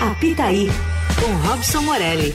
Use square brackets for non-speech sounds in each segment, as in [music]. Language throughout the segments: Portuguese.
Apitaí, com Robson Morelli.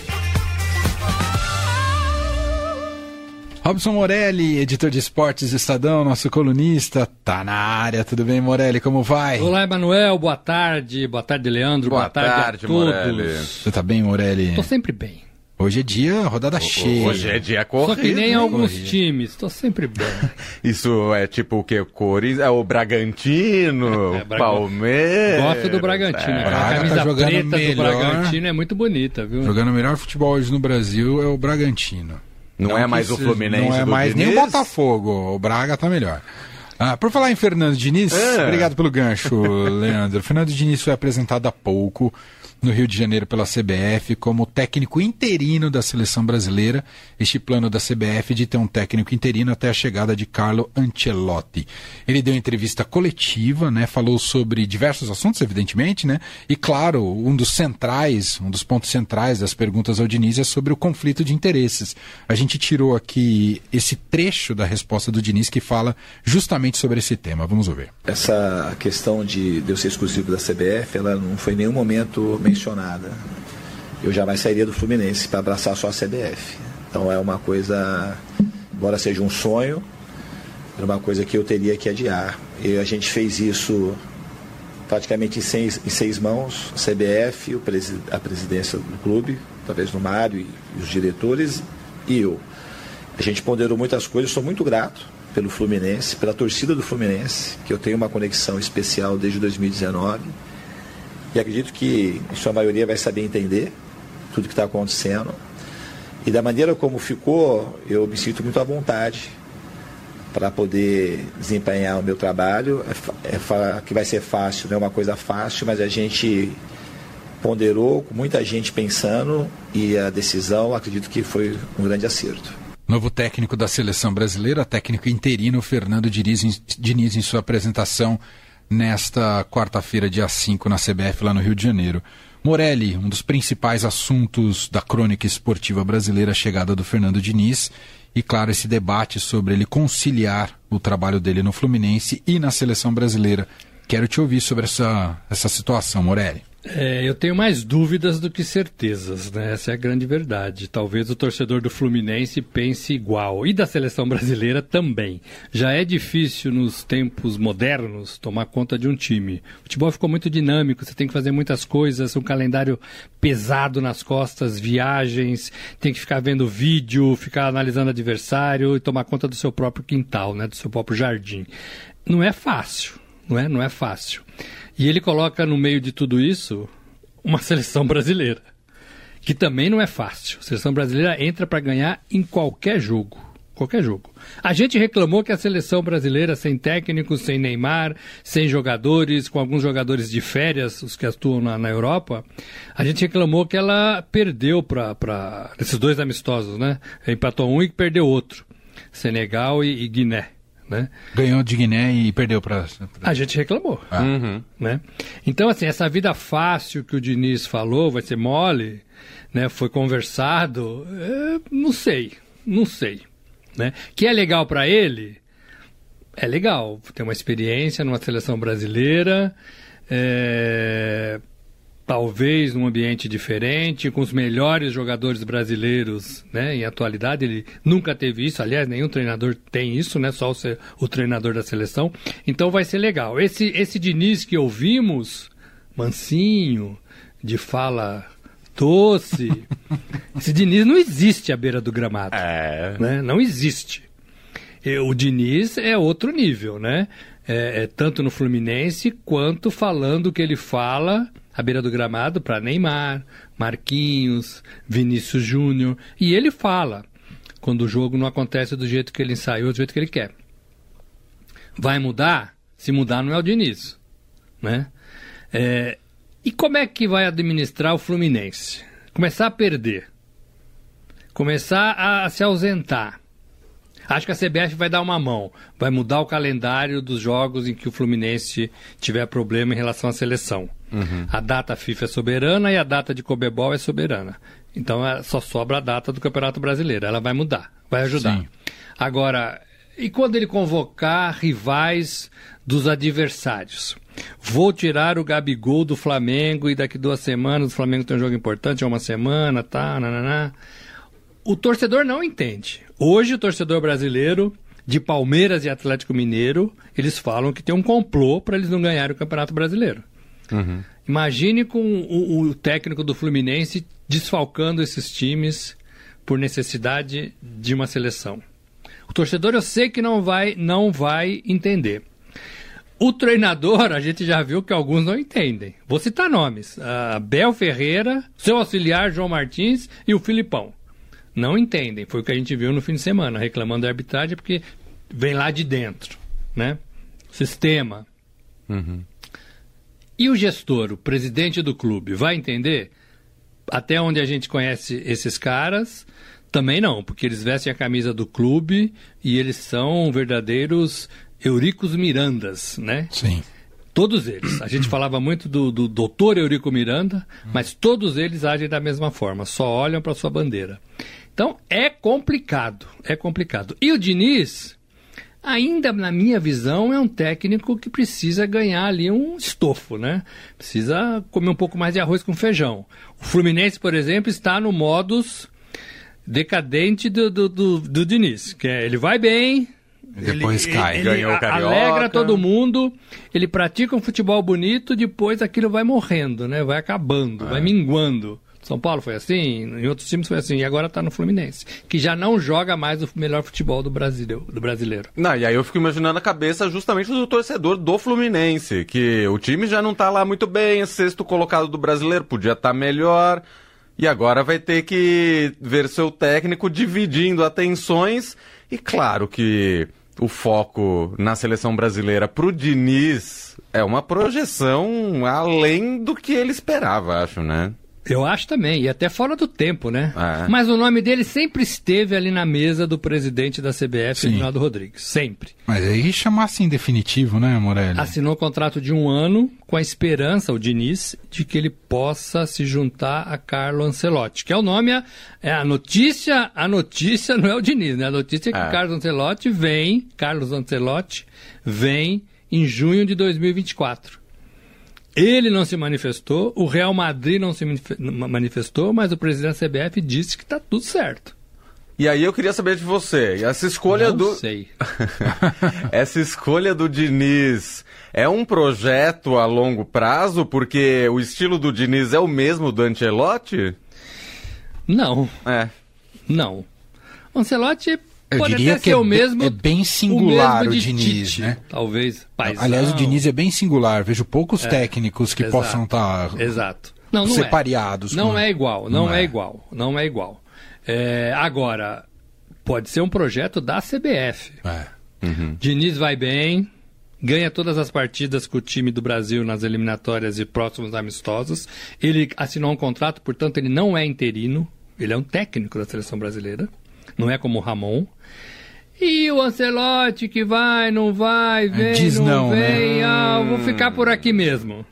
Robson Morelli, editor de esportes do Estadão, nosso colunista, tá na área. Tudo bem, Morelli? Como vai? Olá, Emanuel. Boa tarde. Boa tarde, Leandro. Boa, Boa tarde, tarde a todos. Morelli. Você tá bem, Morelli? Tô sempre bem. Hoje é dia, rodada cheia. Hoje é dia Só corrido. que nem hein? alguns corrido. times. Tô sempre bem. [laughs] Isso é tipo o que? Cores? É o Bragantino, É, Braga- Palmeiras. Gosto do Bragantino. É. Braga tá camisa jogando preta do melhor. Bragantino é muito bonita, viu? Jogando o melhor futebol hoje no Brasil é o Bragantino. Não, é que mais o Fluminense Não é do mais nem o Diniz? Botafogo. O Braga tá melhor. Ah, por falar em Fernando Diniz, É. obrigado pelo gancho, [laughs] Leandro. Fernando Diniz foi apresentado há pouco no Rio de Janeiro pela CBF como técnico interino da seleção brasileira. Este plano da CBF de ter um técnico interino até a chegada de Carlo Ancelotti. Ele deu entrevista coletiva, né? Falou sobre diversos assuntos, evidentemente, né? E claro, um dos centrais, um dos pontos centrais das perguntas ao Diniz é sobre o conflito de interesses. A gente tirou aqui esse trecho da resposta do Diniz que fala justamente sobre esse tema. Vamos ouvir. Essa questão de, eu ser exclusivo da CBF, ela não foi em nenhum momento mencionada. Eu jamais sairia do Fluminense para abraçar só a CBF. Então é uma coisa, embora seja um sonho, era uma coisa que eu teria que adiar. E a gente fez isso praticamente em seis, em seis mãos, a CBF, a presidência do clube, talvez no Mário e os diretores, e eu. A gente ponderou muitas coisas, sou muito grato pelo Fluminense, pela torcida do Fluminense, que eu tenho uma conexão especial desde 2019. E acredito que, em sua maioria, vai saber entender tudo que está acontecendo. E da maneira como ficou, eu me sinto muito à vontade para poder desempenhar o meu trabalho. É, é que vai ser fácil, não é uma coisa fácil, mas a gente ponderou com muita gente pensando e a decisão, acredito que foi um grande acerto. Novo técnico da seleção brasileira, técnico interino Fernando Diniz, em- sua apresentação nesta quarta-feira, dia 5, na CBF, lá no Rio de Janeiro. Morelli, um dos principais assuntos da crônica esportiva brasileira, a chegada do Fernando Diniz e, claro, esse debate sobre ele conciliar o trabalho dele no Fluminense e na seleção brasileira. Quero te ouvir sobre essa, essa situação, Morelli. É, eu tenho mais dúvidas do que certezas, né? Essa é a grande verdade. Talvez o torcedor do Fluminense pense igual. E da seleção brasileira também. Já é difícil nos tempos modernos tomar conta de um time. O futebol ficou muito dinâmico, você tem que fazer muitas coisas, um calendário pesado nas costas, viagens, tem que ficar vendo vídeo, ficar analisando adversário e tomar conta do seu próprio quintal, né? Do seu próprio jardim. Não é fácil, não é? Não é fácil. E ele coloca no meio de tudo isso uma seleção brasileira, que também não é fácil. A seleção brasileira entra para ganhar em qualquer jogo. Qualquer jogo. A gente reclamou que a seleção brasileira, sem técnicos, sem Neymar, sem jogadores, com alguns jogadores de férias, os que atuam na, na Europa, a gente reclamou que ela perdeu para esses dois amistosos, né? Empatou um e perdeu outro. Senegal e, e Guiné. Né? Ganhou de Guiné e perdeu para. A gente reclamou. Uhum. Né? Então, assim, essa vida fácil que o Diniz falou, vai ser mole, né? foi conversado, é, não sei, não sei. Né? Que é legal para ele, é legal, ter uma experiência numa seleção brasileira, é, talvez num ambiente diferente, com os melhores jogadores brasileiros, né? Em atualidade, ele nunca teve isso. Aliás, nenhum treinador tem isso, né? Só o, ser- o treinador da seleção. Então vai ser legal. Esse, esse Diniz que ouvimos, mansinho, de fala doce, [laughs] esse Diniz não existe à beira do gramado É. né? Não existe. O Diniz é outro nível, né? É, é tanto no Fluminense quanto falando o que ele fala à beira do gramado para Neymar, Marquinhos, Vinícius Júnior. E ele fala quando o jogo não acontece do jeito que ele ensaiou, do jeito que ele quer. Vai mudar? Se mudar, não é o Diniz. Né? É, e como é que vai administrar o Fluminense? Começar a perder. Começar a se ausentar. Acho que a CBF vai dar uma mão. Vai mudar o calendário dos jogos em que o Fluminense tiver problema em relação à seleção. A data FIFA é soberana e a data de Cobebol é soberana. Então é, só sobra a data do Campeonato Brasileiro. Ela vai mudar, vai ajudar. Sim. Agora, e quando ele convocar rivais dos adversários? Vou tirar o Gabigol do Flamengo e daqui duas semanas o Flamengo tem um jogo importante, é uma semana, tá, nananá. O torcedor não entende. Hoje o torcedor brasileiro de Palmeiras e Atlético Mineiro, eles falam que tem um complô para eles não ganharem o Campeonato Brasileiro. Imagine com o, o técnico do Fluminense desfalcando esses times por necessidade de uma seleção. O torcedor eu sei que não vai, não vai entender. O treinador, a gente já viu que alguns não entendem. Vou citar nomes: Ah, Bel Ferreira, seu auxiliar João Martins e o Filipão. Não entendem. Foi o que a gente viu no fim de semana, reclamando da arbitragem porque vem lá de dentro, né? Sistema. E o gestor, o presidente do clube, vai entender? Até onde a gente conhece esses caras, também não, porque eles vestem a camisa do clube e eles são verdadeiros Euricos Mirandas, né? Sim. Todos eles. A gente falava muito do, do doutor Eurico Miranda, mas todos eles agem da mesma forma, só olham para sua bandeira. Então é complicado, é complicado. E o Diniz, ainda na minha visão, é um técnico que precisa ganhar ali um estofo, né? Precisa comer um pouco mais de arroz com feijão. O Fluminense, por exemplo, está no modus decadente do, do, do, do Diniz, que é, ele vai bem, Depois cai. Ganhou o Carioca. Alegra todo mundo, ele pratica um futebol bonito, depois aquilo vai morrendo, né? Vai acabando, É. vai minguando. São Paulo foi assim, em outros times foi assim, e agora tá no Fluminense, que já não joga mais o melhor futebol do, Brasil, do brasileiro. Não, e aí eu fico imaginando a cabeça justamente do torcedor do Fluminense, que o time já não tá lá muito bem, sexto colocado do brasileiro, podia estar melhor, e agora vai ter que ver seu técnico dividindo atenções, e claro que o foco na seleção brasileira pro Diniz é uma projeção além do que ele esperava, acho, né? Eu acho também, e até fora do tempo, né? É. Mas o nome dele sempre esteve ali na mesa do presidente da CBF, Sim. Reginaldo Rodrigues. Sempre. Mas aí chamar assim definitivo, né, Morelli? Assinou um contrato de um ano com a esperança, o Diniz, de que ele possa se juntar a Carlo Ancelotti, que é o nome, a- é a notícia, a notícia não é o Diniz, né? A notícia é que É. Carlos Ancelotti vem, Carlos Ancelotti vem em junho de 2024. Ele não se manifestou, o Real Madrid não se manif- manifestou, mas o presidente da CBF disse que está tudo certo. E aí eu queria saber de você, essa escolha não do... sei. [laughs] Essa escolha do Diniz é um projeto a longo prazo, porque o estilo do Diniz é o mesmo do Ancelotti? Não, É. não. Ancelotti Eu pode diria que é o mesmo. é bem singular mesmo o Diniz, Tite, né? Talvez. Paizão. Aliás, o Diniz é bem singular. Vejo poucos técnicos que exato. possam estar Exato. Não, não separados. É. Não com- é igual, não, Não é. é. igual, não é igual. É, agora, pode ser um projeto da CBF. É. Diniz vai bem, ganha todas as partidas com o time do Brasil nas eliminatórias e próximos amistosos. Ele assinou um contrato, portanto, ele não é interino, ele é um técnico da seleção brasileira, não é como o Ramon. E o Ancelotti que vai, não vai, vem, diz não, não, né? vem, ah, eu vou ficar por aqui mesmo.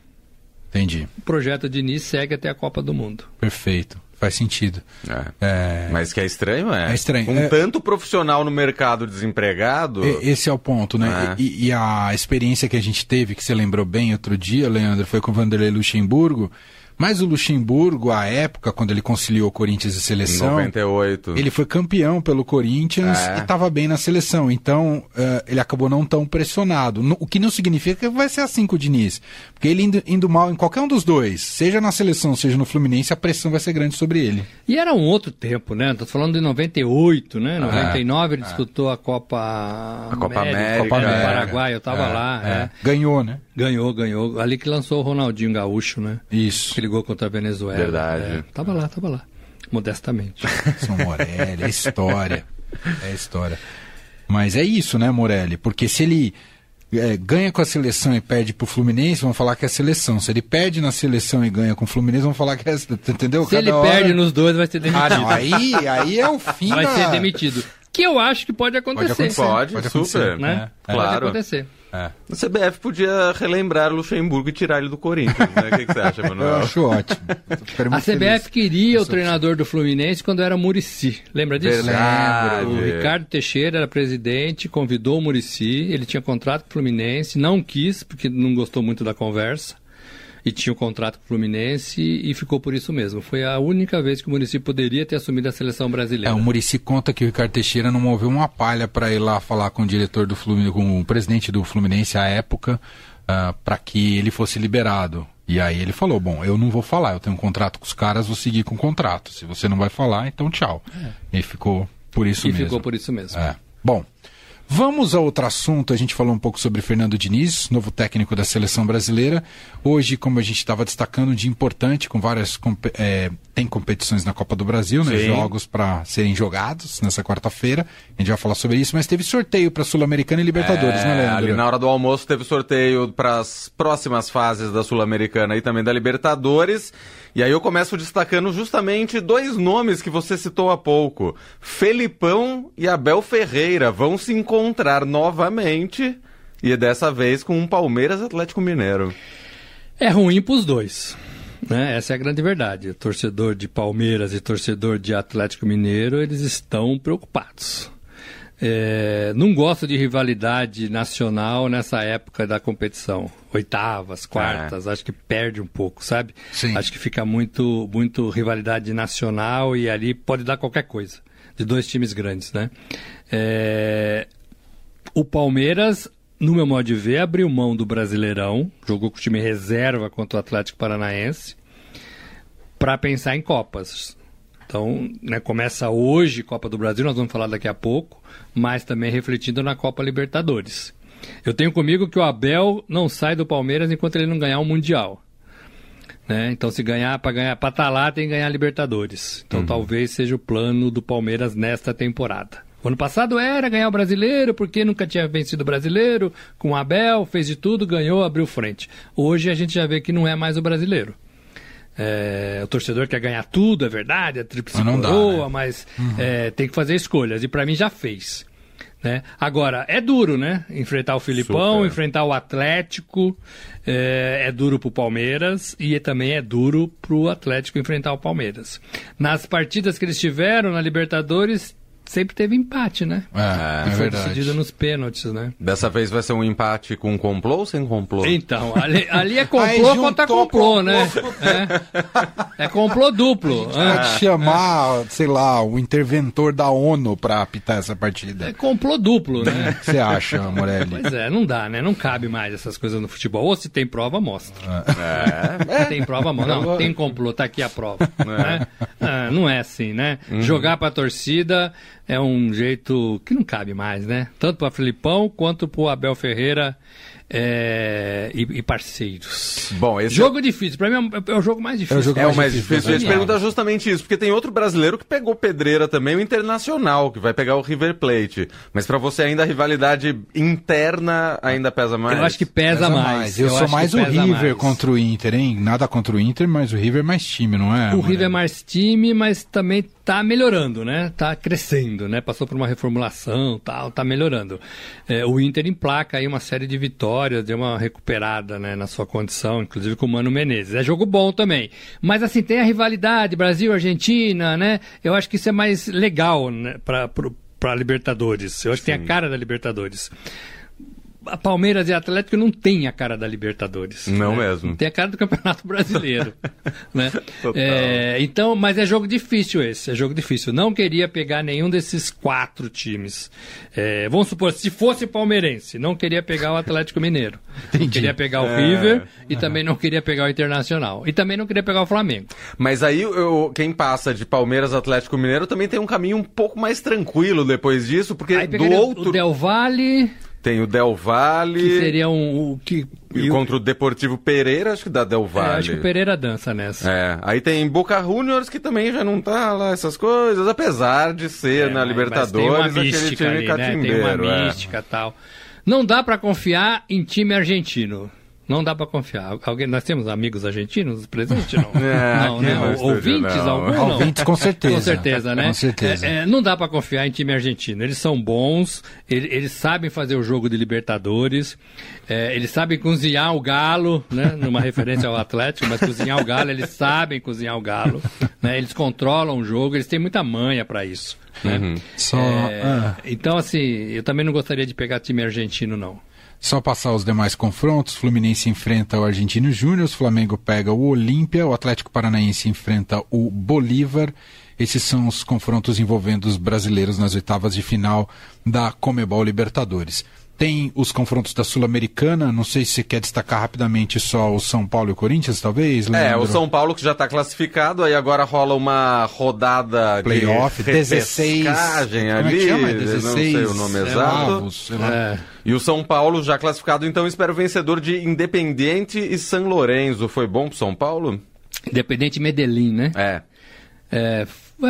Entendi. O projeto Diniz segue até a Copa do Mundo. Perfeito. Faz sentido. É. É, Mas que é estranho, é. É estranho. Com É- tanto profissional no mercado desempregado. e- Esse é o ponto, né? É. E, e a experiência que a gente teve, que você lembrou bem outro dia, Leandro, foi com o Vanderlei Luxemburgo. Mas o Luxemburgo, à época, quando ele conciliou Corinthians e seleção, 98. ele foi campeão pelo Corinthians É. e estava bem na seleção. Então, eh, ele acabou não tão pressionado. No- o que não significa que vai ser assim com o Diniz. Porque ele indo, indo mal em qualquer um dos dois, seja na seleção, seja no Fluminense, a pressão vai ser grande sobre ele. E era um outro tempo, né? Tô falando de 98, né? É. 99 ele disputou a Copa A Copa América, Copa do é. Paraguai, eu tava É, lá, é. é. Ganhou, né? Ganhou, ganhou. Ali que lançou o Ronaldinho Gaúcho, né? Isso. Que ligou contra a Venezuela. Verdade. É, tava lá, tava lá. Modestamente. [laughs] São Morelli, é história. É história. Mas é isso, né, Morelli? Porque se ele é, ganha com a seleção e perde pro Fluminense, vão falar que é seleção. Se ele perde na seleção e ganha com o Fluminense, vão falar que é. Entendeu? Se ele Cada hora- perde nos dois, vai ser demitido. Ah, não. Aí, aí é o fim vai da... ser demitido. Que eu acho que pode acontecer. acontecer. Pode, Pode super. acontecer, Né? É, Pode claro. acontecer. É. A CBF podia relembrar Luxemburgo e tirar ele do Corinthians, né? O que, que você acha, [laughs] Manuel? Eu acho ótimo. A CBF feliz. queria o treinador do Fluminense quando era Murici. Lembra disso? Verdade. O Ricardo Teixeira era presidente, convidou o Murici, ele tinha contrato com o Fluminense, não quis, porque não gostou muito da conversa e tinha um contrato com o Fluminense e ficou por isso mesmo. Foi a única vez que o Murici poderia ter assumido a seleção brasileira. É, o Murici conta que o Ricardo Teixeira não moveu uma palha para ir lá falar com o diretor do Fluminense, com o presidente do Fluminense à época, uh, ah, para que ele fosse liberado. E aí ele falou: Bom, eu não vou falar, eu tenho um contrato com os caras, vou seguir com o contrato. Se você não vai falar, então tchau. É. E ficou por isso e mesmo. E ficou por isso mesmo. É. Bom. Vamos a outro assunto. A gente falou um pouco sobre Fernando Diniz, novo técnico da seleção brasileira. Hoje, como a gente estava destacando, um dia importante, com várias. É, tem competições na Copa do Brasil, né? Jogos para serem jogados nessa quarta-feira. A gente vai falar sobre isso, mas teve sorteio para Sul-Americana e Libertadores, é, né, Leandro? Ali na hora do almoço teve sorteio para as próximas fases da Sul-Americana e também da Libertadores. E aí eu começo destacando justamente dois nomes que você citou há pouco. Felipão e Abel Ferreira vão se encontrar novamente e dessa vez com um Palmeiras Atlético Mineiro. É ruim para os dois. Né? Essa é a grande verdade. O torcedor de Palmeiras e torcedor de Atlético Mineiro, eles estão preocupados. É, não gosto de rivalidade nacional nessa época da competição. Oitavas, quartas, é. acho que perde um pouco, sabe? Sim. Acho que fica muito, muito rivalidade nacional e ali pode dar qualquer coisa. De dois times grandes, né? É, o Palmeiras, no meu modo de ver, abriu mão do Brasileirão, jogou com o time reserva contra o Atlético Paranaense, para pensar em Copas. Então, né, começa hoje Copa do Brasil, nós vamos falar daqui a pouco, mas também refletindo na Copa Libertadores. Eu tenho comigo que o Abel não sai do Palmeiras enquanto ele não ganhar o um Mundial. Né? Então, se ganhar para ganhar para estar tá lá, tem que ganhar Libertadores. Então, uhum. talvez seja o plano do Palmeiras nesta temporada. O ano passado era ganhar o brasileiro, porque nunca tinha vencido o brasileiro, com o Abel, fez de tudo, ganhou, abriu frente. Hoje a gente já vê que não é mais o brasileiro. É, o torcedor quer ganhar tudo, é verdade, é tríplice mas coroa, né? mas uhum. é, tem que fazer escolhas. E para mim já fez. Né? Agora, é duro, né? Enfrentar o Filipão, Super. enfrentar o Atlético, é, é duro pro Palmeiras e também é duro pro Atlético enfrentar o Palmeiras. Nas partidas que eles tiveram na Libertadores, sempre teve empate, né? É, e foi decidido nos pênaltis, né? Dessa vez vai ser um empate com complô ou sem complô? Então, ali, ali é [laughs] complô contra complô, né? É, é complô duplo. Pode é. chamar, sei lá, o interventor da ONU para apitar essa partida. É complô duplo, né? O que você acha, Morelli? Pois é, não dá, né? Não cabe mais essas coisas no futebol. Ou se tem prova, mostra. É. Tem prova, mostra. Não, tem complô, tá aqui a prova. É. Né? Ah, não é assim, né? Uhum. Jogar pra torcida é um jeito que não cabe mais, né? Tanto para Filipão quanto para o Abel Ferreira é, e, e, parceiros. Bom, esse jogo é... difícil. Para mim é, é, o jogo mais difícil. É o, jogo é mais, o mais difícil. difícil. Eu ia te perguntar justamente isso, porque tem outro brasileiro que pegou pedreira também, o Internacional, que vai pegar o River Plate. Mas para você ainda a rivalidade interna ainda pesa mais? Eu acho que pesa, pesa mais. mais. Eu, eu sou mais o River mais. contra o Inter, hein? Nada contra o Inter, mas o River é mais time, não é? O River é mais time, mas também tá melhorando, né? Tá crescendo, né? Passou por uma reformulação, tal, tá melhorando. É, o Inter emplaca aí uma série de vitórias, deu uma recuperada, né, na sua condição, inclusive com o Mano Menezes. É jogo bom também. Mas assim, tem a rivalidade Brasil-Argentina, né? Eu acho que isso é mais legal, né, para para Libertadores. Eu acho que tem a cara da Libertadores a Palmeiras e Atlético não tem a cara da Libertadores. Não né? mesmo. Tem a cara do Campeonato Brasileiro. [laughs] né? É, então, mas é jogo difícil esse, é jogo difícil. Não queria pegar nenhum desses quatro times. É, vamos supor, se fosse palmeirense, não queria pegar o Atlético Mineiro. [laughs] Entendi. Queria pegar o é... River e também não queria pegar o Internacional. E também não queria pegar o Flamengo. Mas aí eu, quem passa de Palmeiras Atlético Mineiro também tem um caminho um pouco mais tranquilo depois disso, porque do outro. O Del Valle. Tem o Del Valle. Que seria um. um que, e contra o Deportivo Pereira, acho que dá Del Valle. É, acho que o Pereira dança nessa. É. Aí tem Boca Juniors, que também já não tá lá, essas coisas, apesar de ser é, na Libertadores aquele time ali, catimbeiro. Né? Tem uma é. mística e tal. Não dá para confiar em time argentino. Não dá para confiar. Alguém, nós temos amigos argentinos presentes? Não, [laughs] É, não né? no estúdio, Ouvintes, não. algum não? Ouvintes, com certeza. [laughs] Com certeza, né? Com certeza. É, é, não dá para confiar em time argentino. Eles são bons, ele- eles, sabem fazer o jogo de Libertadores, é, eles sabem cozinhar o galo, né? Numa referência ao Atlético, mas cozinhar o galo, eles sabem cozinhar o galo, né? Eles controlam o jogo, eles têm muita manha para isso, né? Só, É, ah, Então, assim, eu também não gostaria de pegar time argentino, não. Só passar os demais confrontos. Fluminense enfrenta o Argentino Júnior, o Flamengo pega o Olímpia, o Atlético Paranaense enfrenta o Bolívar. Esses são os confrontos envolvendo os brasileiros nas oitavas de final da Comebol Libertadores. Tem os confrontos da Sul-Americana, não sei se você quer destacar rapidamente só o São Paulo e o Corinthians, talvez, É, Leandro? o São Paulo que já está classificado, aí agora rola uma rodada Playoff, de 16. repescagem Como é que ali, chama? eu 16 não sei o nome exato. avos, sei lá. É, E o São Paulo já classificado, então espera o vencedor de Independiente e São Lourenço. Foi bom pro São Paulo? Independente Medellín, né? É. É,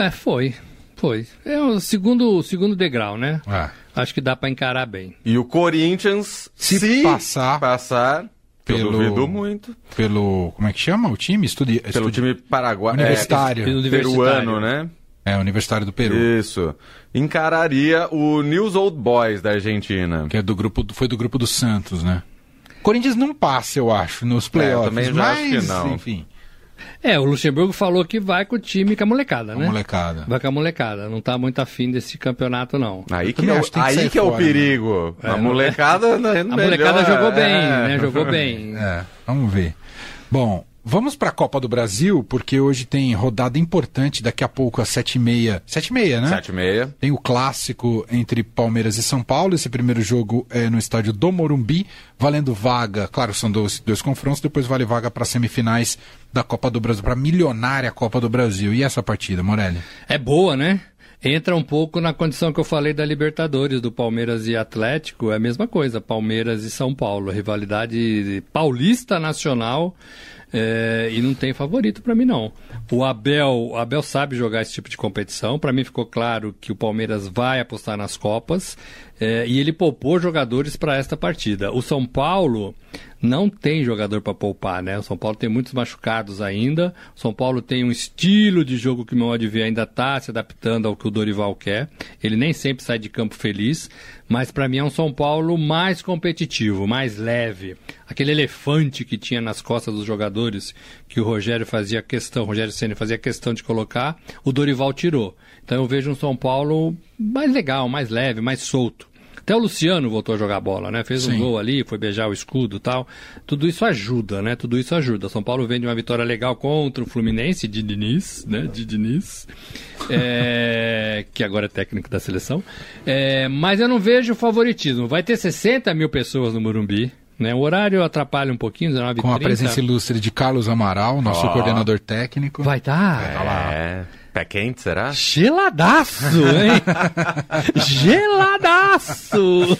é, foi. Foi. É o segundo, o segundo degrau, né? Ah. Acho que dá pra encarar bem. E o Corinthians, Se passar- passar Pelo- eu duvido muito, Pelo. Como é que chama o time? Estudi... pelo estudi- time paraguaio, Universitário. Pelo é, peruano, universitário. né? É, Universitário do Peru. Isso. Encararia o News Old Boys da Argentina. Que é do grupo, do- foi do grupo do Santos, né? Corinthians não passa, eu acho, nos playoffs. também já mas, acho que não. enfim, É, o Luxemburgo falou que vai com o time com a molecada, a né? molecada. Vai com a molecada. Não tá muito afim desse campeonato, não. Aí que, é, que aí que é o né? perigo. a não- molecada... né, A molecada melhor, jogou bem, é. né? Jogou [laughs] bem. É, vamos ver. Bom, vamos para a Copa do Brasil, porque hoje tem rodada importante, daqui a pouco às 7h30. 7h30, né? Sete e meia. Tem o clássico entre Palmeiras e São Paulo. Esse primeiro jogo é no estádio do Morumbi, valendo vaga. Claro, são dois, dois confrontos, depois vale vaga para semifinais da Copa do Brasil, para milionária Copa do Brasil. E essa partida, Morelli? É boa, né? Entra um pouco na condição que eu falei da Libertadores, do Palmeiras e Atlético, é a mesma coisa, Palmeiras e São Paulo, rivalidade paulista nacional, é, e não tem favorito pra mim não. O Abel, o Abel sabe jogar esse tipo de competição, Pra mim ficou claro que o Palmeiras vai apostar nas Copas, é, e ele poupou jogadores para esta partida. O São Paulo não tem jogador para poupar, né? O São Paulo tem muitos machucados ainda. O São Paulo tem um estilo de jogo que o meu ver ainda está se adaptando ao que o Dorival quer. Ele nem sempre sai de campo feliz, mas para mim é um São Paulo mais competitivo, mais leve. Aquele elefante que tinha nas costas dos jogadores que o Rogério fazia questão, o Rogério Ceni fazia questão de colocar, o Dorival tirou. Então eu vejo um São Paulo mais legal, mais leve, mais solto. Até o Luciano voltou a jogar bola, né? Fez um Sim. gol ali, foi beijar o escudo e tal. Tudo isso ajuda, né? Tudo isso ajuda. São Paulo vem de uma vitória legal contra o Fluminense, de Diniz, né? De Diniz, é, que agora é técnico da seleção. É, mas eu não vejo favoritismo. Vai ter 60 mil pessoas no Morumbi. Né? O horário atrapalha um pouquinho, 19 Com a presença ilustre de Carlos Amaral, nosso Ó. coordenador técnico. Vai estar. É. Pé quente, será? Geladaço, hein? [laughs] Geladaço!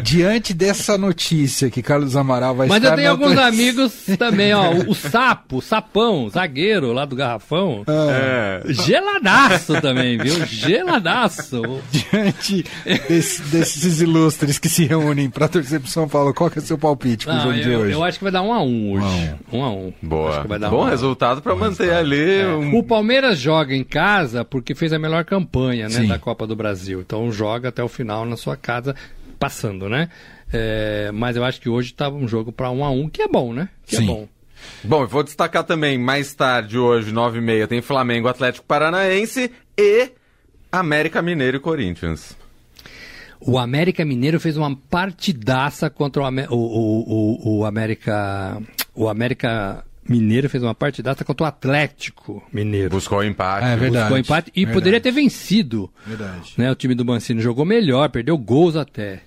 Diante dessa notícia que Carlos Amaral vai Mas estar eu tenho alguns amigos também, ó. O, Sapo, o Sapão, zagueiro lá do Garrafão. É. Geladaço também, viu? Geladaço. Diante desse- desses ilustres que se reúnem para torcer pro São Paulo, qual que é o seu palpite pro Não, jogo de eu, hoje? eu acho que vai dar um a um hoje. Um a um. Acho Boa. que vai dar Bom um resultado pra manter ali um... O Palmeiras joga em casa porque fez a melhor campanha né, da Copa do Brasil. Então joga até o final na sua casa, passando, né? É, mas eu acho que hoje estava um jogo para um a um, que é bom, né? Que Sim. é bom. Bom, eu vou destacar também, mais tarde, hoje, 9h30, tem Flamengo, Atlético Paranaense e América Mineiro e Corinthians. O América Mineiro fez uma partidaça contra o, o, o, o América. O América Mineiro fez uma partidaça contra o Atlético Mineiro. Buscou o empate. É verdade. Buscou empate e verdade. poderia ter vencido. Verdade. Né? O time do Mancini jogou melhor, perdeu gols até.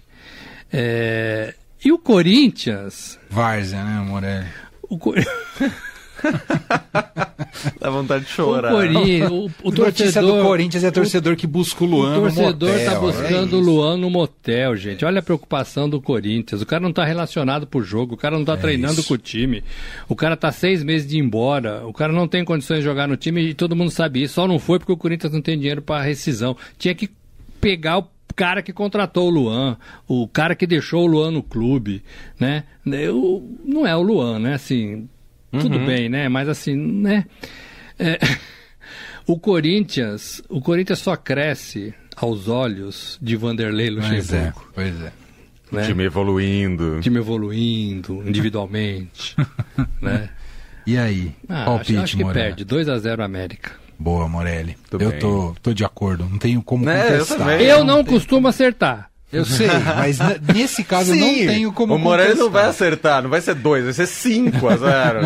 É, E o Corinthians. Várzea, né, Morelli? O, Cor... [laughs] [laughs] Dá vontade de o chorar. Corinthians. O, o [laughs] Notícia torcedor. do Corinthians é torcedor que busca o Luan O torcedor no motel. tá buscando é o. Luan no motel, gente. Olha a preocupação do Corinthians. O cara não tá relacionado pro jogo, o cara não tá treinando É isso. com o time. O cara tá seis meses de ir embora, o cara não tem condições de jogar no time e todo mundo sabe isso. Só não foi porque o Corinthians não tem dinheiro pra rescisão. Tinha que pegar o cara que contratou o Luan, o cara que deixou o Luan no clube, né? Eu, não é o Luan, né? Assim, tudo Uhum. bem, né? Mas assim, né? É, [laughs] o Corinthians, o Corinthians só cresce aos olhos de Vanderlei Pois é, Luxemburgo, pois é. né? Time evoluindo. time evoluindo individualmente, [laughs] né? E aí? Ah, Palpite, acho, acho que Morelli. perde 2 a 0 América. Boa, Morelli. Tudo eu bem. tô, tô de acordo. Não tenho como Né, eu contestar. também. Eu não costumo acertar. Eu sei, [laughs] mas nesse caso eu não Sim, tenho como O Morelli não vai acertar, não vai ser 2, vai ser 5 a 0.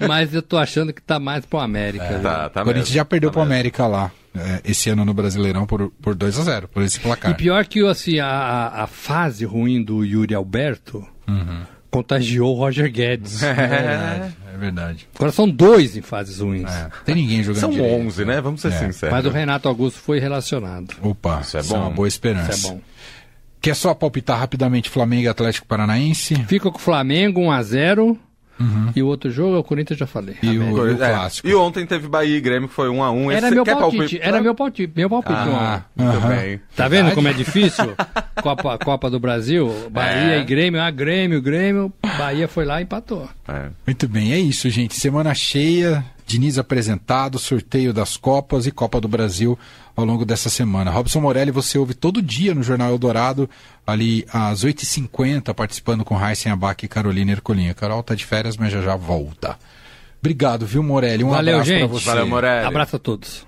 [laughs] Mas eu tô achando que tá mais pro América. viu? tá, tá o Corinthians já perdeu tá pro mesmo. América lá, é, esse ano no Brasileirão, por, por 2 a 0 por esse placar. E pior que assim, a, a- fase ruim do Yuri Alberto contagiou o Roger Guedes. [laughs] É verdade, é verdade. Agora são dois em fases ruins. É, tem ninguém jogando São direito. 11, né? Vamos ser É. sinceros. Mas o Renato Augusto foi relacionado. Opa, Isso é isso é uma bom. boa esperança. Isso é bom. Quer só palpitar rapidamente Flamengo e Atlético Paranaense? Fica com o Flamengo 1x0. E o outro jogo, o Corinthians já falei. E o, e o É, clássico. E ontem teve Bahia e Grêmio, que foi 1 a 1 Era Esse- meu palpite, palpite? era meu palpite, meu palpite. Ah, um. Muito aham. bem. Tá vendo como é difícil? [laughs] Copa, Copa do Brasil, Bahia É. e Grêmio, ah, Grêmio, Grêmio, Bahia foi lá e empatou. É. Muito bem, é isso, gente. Semana cheia, Diniz apresentado, sorteio das Copas e Copa do Brasil ao longo dessa semana. Robson Morelli, você ouve todo dia no Jornal Eldorado, ali às 8h50, participando com Heisen Abac e Carolina Ercolinha. Carol tá de férias, mas já já volta. Obrigado, viu, Morelli? Um Valeu, abraço pra gente. você. Valeu, Morelli. Abraço a todos.